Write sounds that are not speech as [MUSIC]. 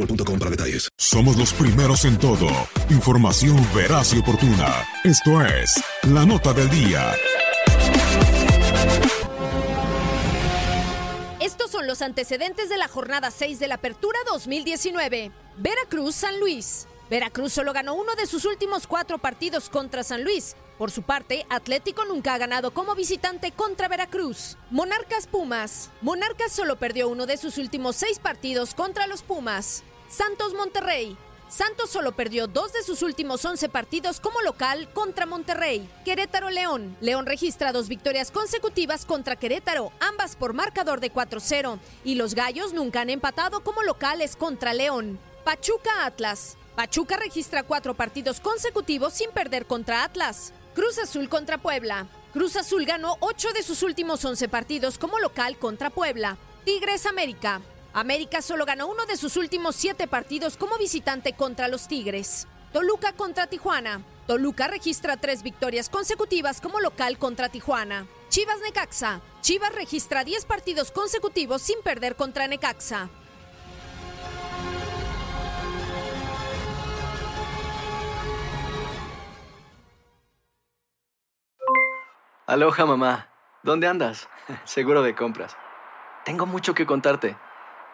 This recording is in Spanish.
boostmobile.com para detalles. Somos los primeros en todo. Información veraz y oportuna. Esto es La Nota del Día. Estos son los antecedentes de la jornada 6 de la Apertura 2019. Veracruz San Luis. Veracruz solo ganó uno de sus últimos cuatro partidos contra San Luis. Por su parte, Atlético nunca ha ganado como visitante contra Veracruz. Monarcas Pumas. Monarcas solo perdió uno de sus últimos seis partidos contra los Pumas. Santos Monterrey. Santos solo perdió dos de sus últimos 11 partidos como local contra Monterrey. Querétaro León. León registra dos victorias consecutivas contra Querétaro, ambas por marcador de 4-0. Y los Gallos nunca han empatado como locales contra León. Pachuca Atlas. Pachuca registra cuatro partidos consecutivos sin perder contra Atlas. Cruz Azul contra Puebla. Cruz Azul ganó 8 de sus últimos 11 partidos como local contra Puebla. Tigres América. América solo ganó uno de sus últimos 7 partidos como visitante contra los Tigres. Toluca contra Tijuana. Toluca registra tres victorias consecutivas como local contra Tijuana. Chivas Necaxa. Chivas registra 10 partidos consecutivos sin perder contra Necaxa. Aloha mamá. ¿Dónde andas? [LAUGHS] Seguro de compras. Tengo mucho que contarte.